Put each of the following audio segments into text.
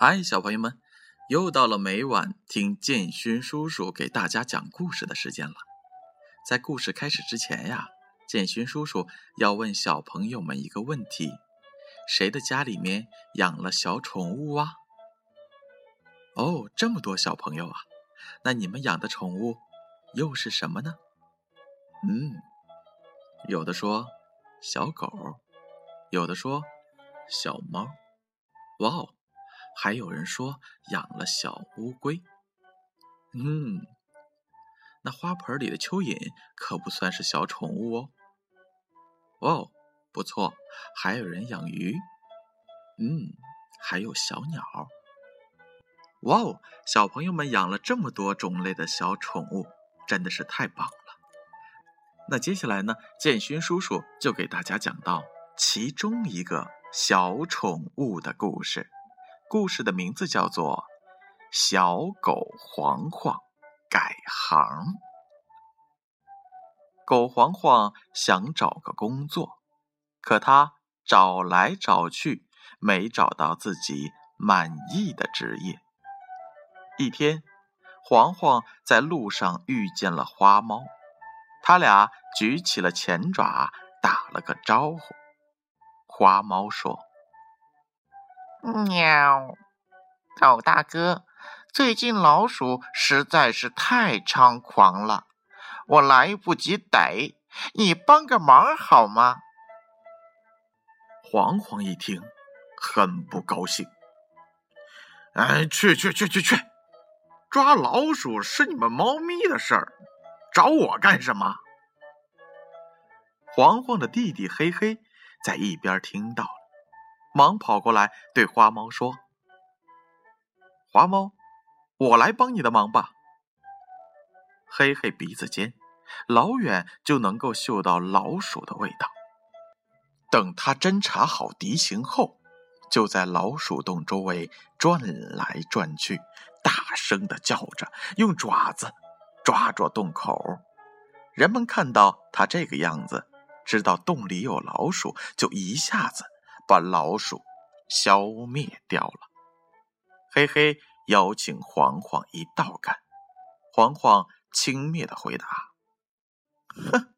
嗨，小朋友们，又到了每晚听建勋叔叔给大家讲故事的时间了。在故事开始之前呀，建勋叔叔要问小朋友们一个问题：谁的家里面养了小宠物啊？哦，这么多小朋友啊，那你们养的宠物又是什么呢？嗯，有的说小狗，有的说小猫。哇哦！还有人说养了小乌龟，嗯，那花盆里的蚯蚓可不算是小宠物哦。哦，不错，还有人养鱼，嗯，还有小鸟。哇哦，小朋友们养了这么多种类的小宠物，真的是太棒了。那接下来呢，建勋叔叔就给大家讲到其中一个小宠物的故事。故事的名字叫做《小狗黄黄改行》。狗黄黄想找个工作，可他找来找去，没找到自己满意的职业。一天，黄黄在路上遇见了花猫，他俩举起了前爪，打了个招呼。花猫说。喵，狗大哥，最近老鼠实在是太猖狂了，我来不及逮，你帮个忙好吗？黄黄一听，很不高兴。哎，去去去去去，抓老鼠是你们猫咪的事儿，找我干什么？黄黄的弟弟黑黑在一边听到。忙跑过来对花猫说：“花猫，我来帮你的忙吧。”黑黑鼻子尖，老远就能够嗅到老鼠的味道。等他侦查好敌情后，就在老鼠洞周围转来转去，大声的叫着，用爪子抓住洞口。人们看到他这个样子，知道洞里有老鼠，就一下子。把老鼠消灭掉了。嘿嘿，邀请黄黄一道干。黄黄轻蔑的回答：“哼，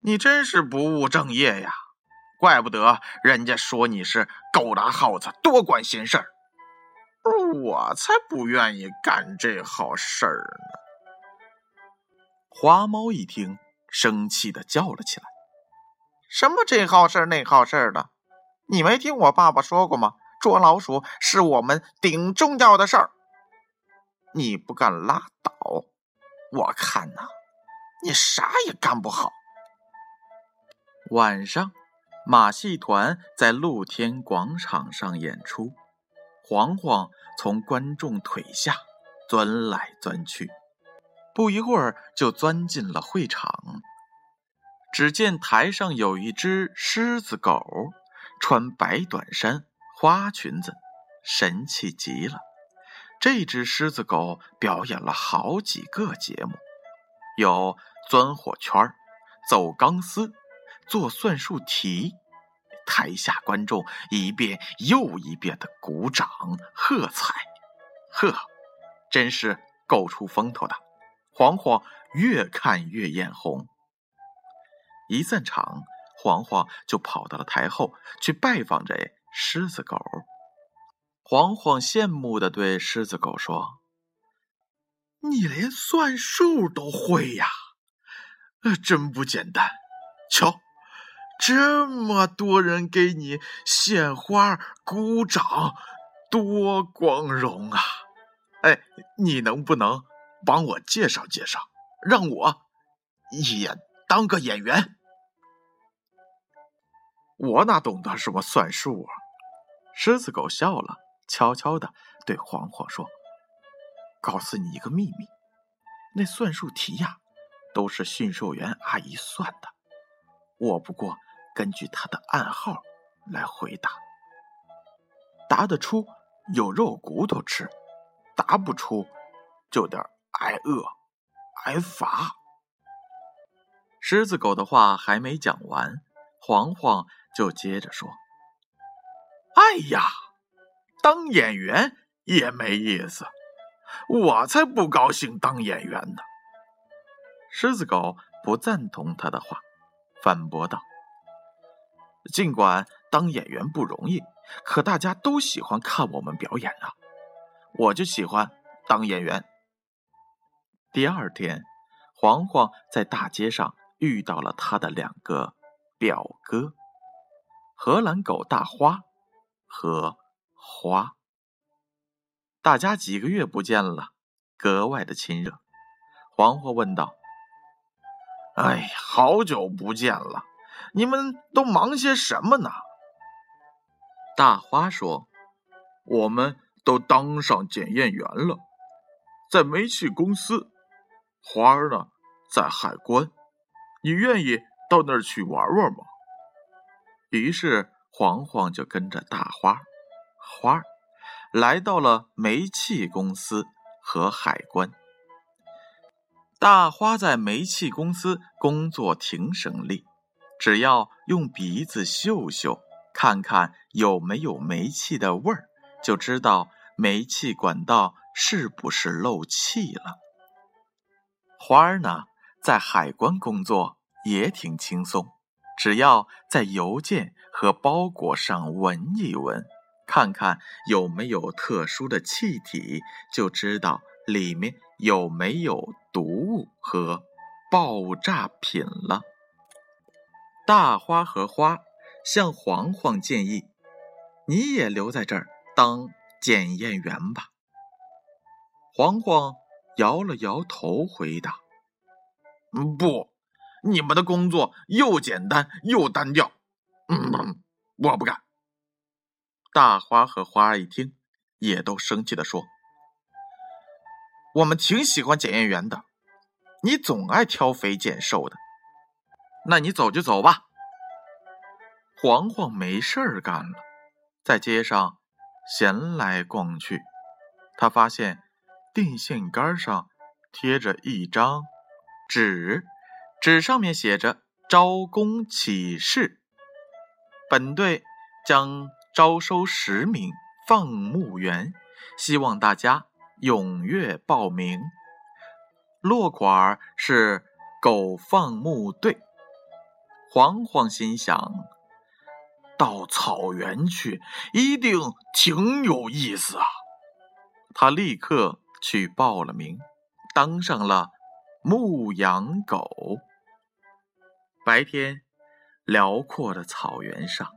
你真是不务正业呀！怪不得人家说你是狗拉耗子，多管闲事儿。我才不愿意干这好事儿呢。”花猫一听，生气的叫了起来。什么这好事那好事的？你没听我爸爸说过吗？捉老鼠是我们顶重要的事儿。你不干拉倒，我看呐，你啥也干不好。晚上，马戏团在露天广场上演出，黄黄从观众腿下钻来钻去，不一会儿就钻进了会场。只见台上有一只狮子狗，穿白短衫、花裙子，神气极了。这只狮子狗表演了好几个节目，有钻火圈、走钢丝、做算术题。台下观众一遍又一遍的鼓掌喝彩，呵，真是够出风头的。黄黄越看越眼红。一散场，黄黄就跑到了台后去拜访这狮子狗。黄黄羡慕的对狮子狗说：“你连算数都会呀，呃，真不简单。瞧，这么多人给你献花鼓掌，多光荣啊！哎，你能不能帮我介绍介绍，让我也当个演员？”我哪懂得什么算术啊！狮子狗笑了，悄悄的对黄黄说：“告诉你一个秘密，那算术题呀，都是驯兽员阿姨算的，我不过根据她的暗号来回答。答得出有肉骨头吃，答不出就得挨饿挨罚。”狮子狗的话还没讲完，黄黄。就接着说：“哎呀，当演员也没意思。我才不高兴当演员呢。狮子狗不赞同他的话，反驳道：“尽管当演员不容易，可大家都喜欢看我们表演啊！我就喜欢当演员。”第二天，黄黄在大街上遇到了他的两个表哥——荷兰狗大花和花。大家几个月不见了，格外的亲热。黄花问道：“哎，好久不见了，你们都忙些什么呢？”大花说：“我们都当上检验员了，在煤气公司。花儿呢，在海关。你愿意到那儿去玩玩吗？”于是黄黄就跟着大花花儿。来到了煤气公司和海关，大花在煤气公司工作挺省力，只要用鼻子嗅嗅，看看有没有煤气的味儿，就知道煤气管道是不是漏气了。花儿呢，在海关工作也挺轻松，只要在邮件和包裹上闻一闻。看看有没有特殊的气体，就知道里面有没有毒物和爆炸品了。大花和花向黄黄建议：“你也留在这儿当检验员吧。”黄黄摇了摇头，回答：“，不，你们的工作又简单又单调，嗯，我不干。”大花和花儿一听，也都生气的说：“我们挺喜欢检验员的，你总爱挑肥拣瘦的，那你走就走吧。”黄黄没事儿干了，在街上闲来逛去，他发现电线杆上贴着一张纸，纸上面写着“招工启事”，本队将。招收十名放牧员，希望大家踊跃报名。落款是狗放牧队。黄黄心想，到草原去一定挺有意思啊！他立刻去报了名，当上了牧羊狗。白天，辽阔的草原上。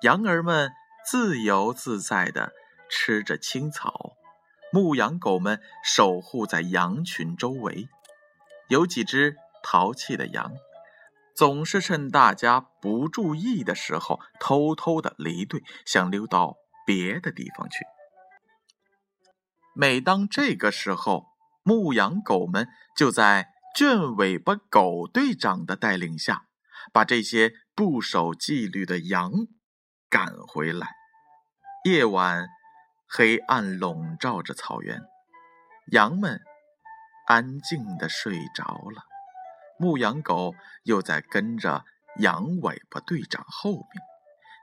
羊儿们自由自在地吃着青草，牧羊狗们守护在羊群周围。有几只淘气的羊，总是趁大家不注意的时候，偷偷的离队，想溜到别的地方去。每当这个时候，牧羊狗们就在卷尾巴狗队长的带领下，把这些不守纪律的羊。赶回来，夜晚黑暗笼罩着草原，羊们安静的睡着了。牧羊狗又在跟着羊尾巴队长后面，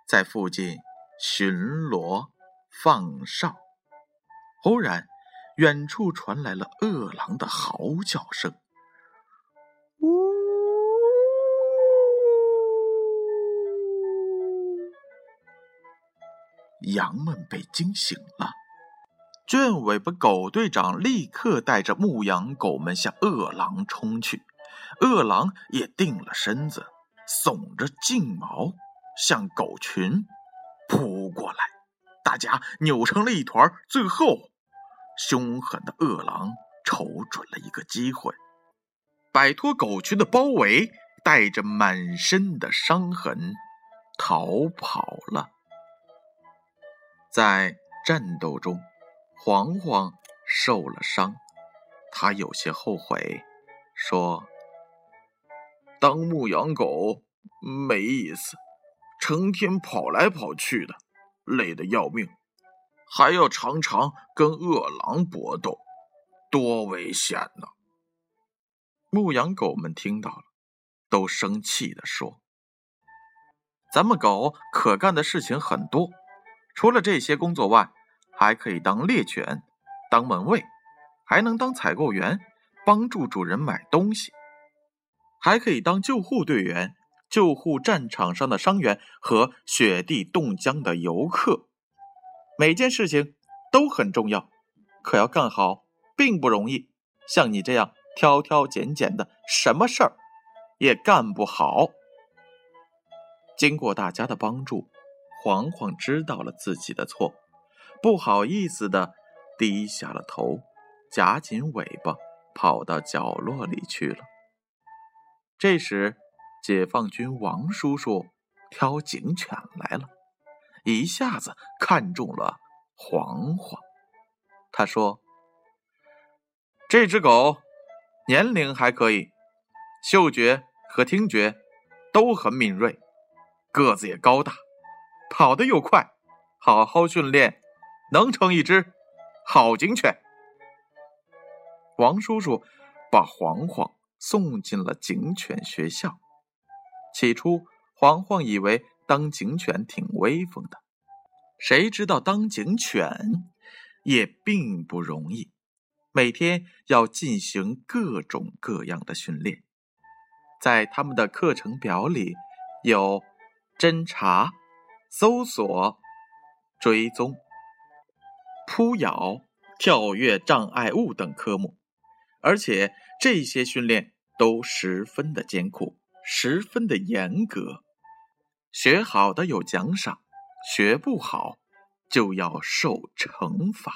在附近巡逻放哨。忽然，远处传来了饿狼的嚎叫声。呜羊们被惊醒了，卷尾巴狗队长立刻带着牧羊狗们向饿狼冲去。饿狼也定了身子，耸着劲毛向狗群扑过来。大家扭成了一团。最后，凶狠的饿狼瞅准了一个机会，摆脱狗群的包围，带着满身的伤痕逃跑了。在战斗中，黄黄受了伤，他有些后悔，说：“当牧羊狗没意思，成天跑来跑去的，累得要命，还要常常跟饿狼搏斗，多危险呢！”牧羊狗们听到了，都生气地说：“咱们狗可干的事情很多。”除了这些工作外，还可以当猎犬、当门卫，还能当采购员，帮助主人买东西，还可以当救护队员，救护战场上的伤员和雪地冻僵的游客。每件事情都很重要，可要干好并不容易。像你这样挑挑拣拣的，什么事儿也干不好。经过大家的帮助，黄黄知道了自己的错，不好意思的低下了头，夹紧尾巴，跑到角落里去了。这时，解放军王叔叔挑警犬来了，一下子看中了黄黄。他说：“这只狗年龄还可以，嗅觉和听觉都很敏锐。”个子也高大，跑得又快，好好训练，能成一只好警犬。王叔叔把黄黄送进了警犬学校。起初，黄黄以为当警犬挺威风的，谁知道当警犬也并不容易，每天要进行各种各样的训练。在他们的课程表里有。侦查、搜索、追踪、扑咬、跳跃障碍物等科目，而且这些训练都十分的艰苦，十分的严格。学好的有奖赏，学不好就要受惩罚。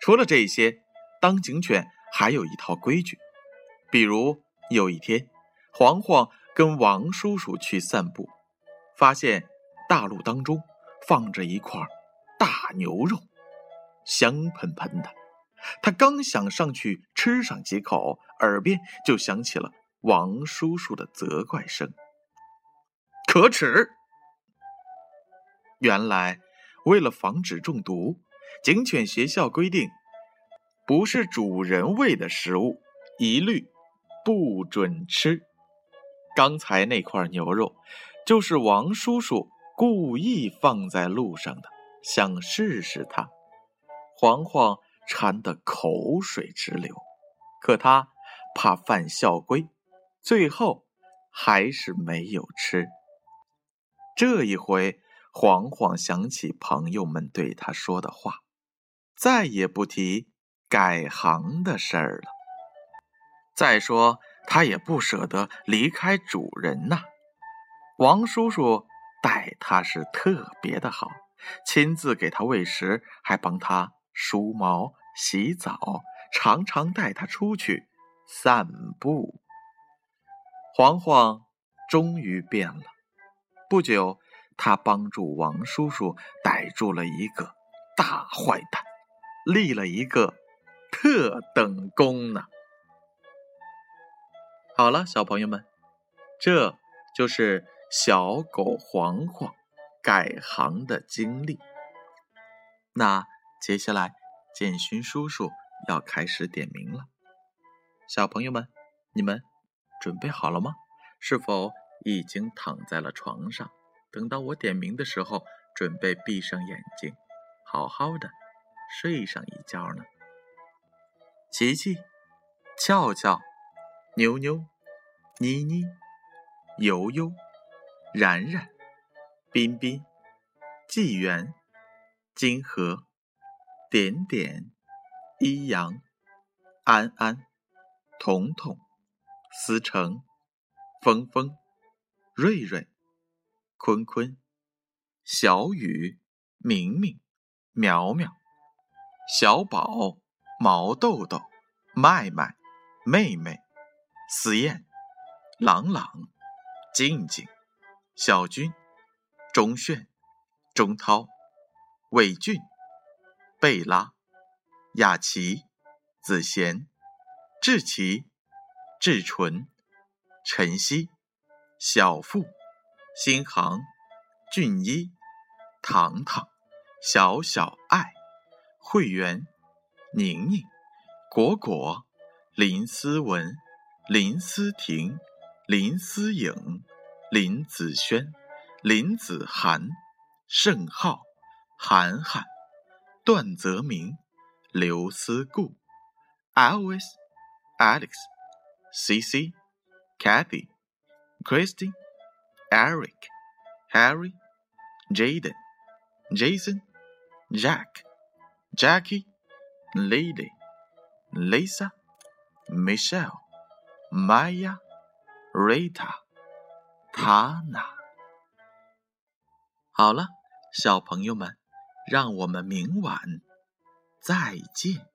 除了这些，当警犬还有一套规矩。比如有一天，黄黄跟王叔叔去散步。发现大路当中放着一块大牛肉，香喷喷的。他刚想上去吃上几口，耳边就响起了王叔叔的责怪声：“可耻！”原来，为了防止中毒，警犬学校规定，不是主人喂的食物，一律不准吃。刚才那块牛肉。就是王叔叔故意放在路上的，想试试它。黄黄馋得口水直流，可他怕犯校规，最后还是没有吃。这一回，黄黄想起朋友们对他说的话，再也不提改行的事儿了。再说，他也不舍得离开主人呐。王叔叔待他是特别的好，亲自给他喂食，还帮他梳毛、洗澡，常常带他出去散步。黄黄终于变了。不久，他帮助王叔叔逮住了一个大坏蛋，立了一个特等功呢。好了，小朋友们，这就是。小狗黄黄改行的经历。那接下来，建勋叔叔要开始点名了。小朋友们，你们准备好了吗？是否已经躺在了床上，等到我点名的时候，准备闭上眼睛，好好的睡上一觉呢？琪琪、俏俏、妞妞、妮妮、悠悠。然然、彬彬、纪元、金河、点点、一阳、安安、彤彤、思成、峰峰、瑞瑞、坤坤、小雨、明明、苗苗、小宝、毛豆豆、麦麦、妹妹、思燕、朗朗、静静。小军、钟炫、钟涛、伟俊、贝拉、雅琪、子贤、志奇、志纯、晨曦、小付、新航、俊一、糖糖、小小爱、会员、宁宁、果果、林思文、林思婷、林思颖。林子轩、林子涵、盛浩、涵涵、段泽明、刘思顾、Alice、Alex、CC、Kathy、Christine、Eric、Harry、Jaden、Jason、Jack、Jackie，Lady，Lisa，Michelle，Maya，Rita，Tana。好了，小朋友们，让我们明晚再见。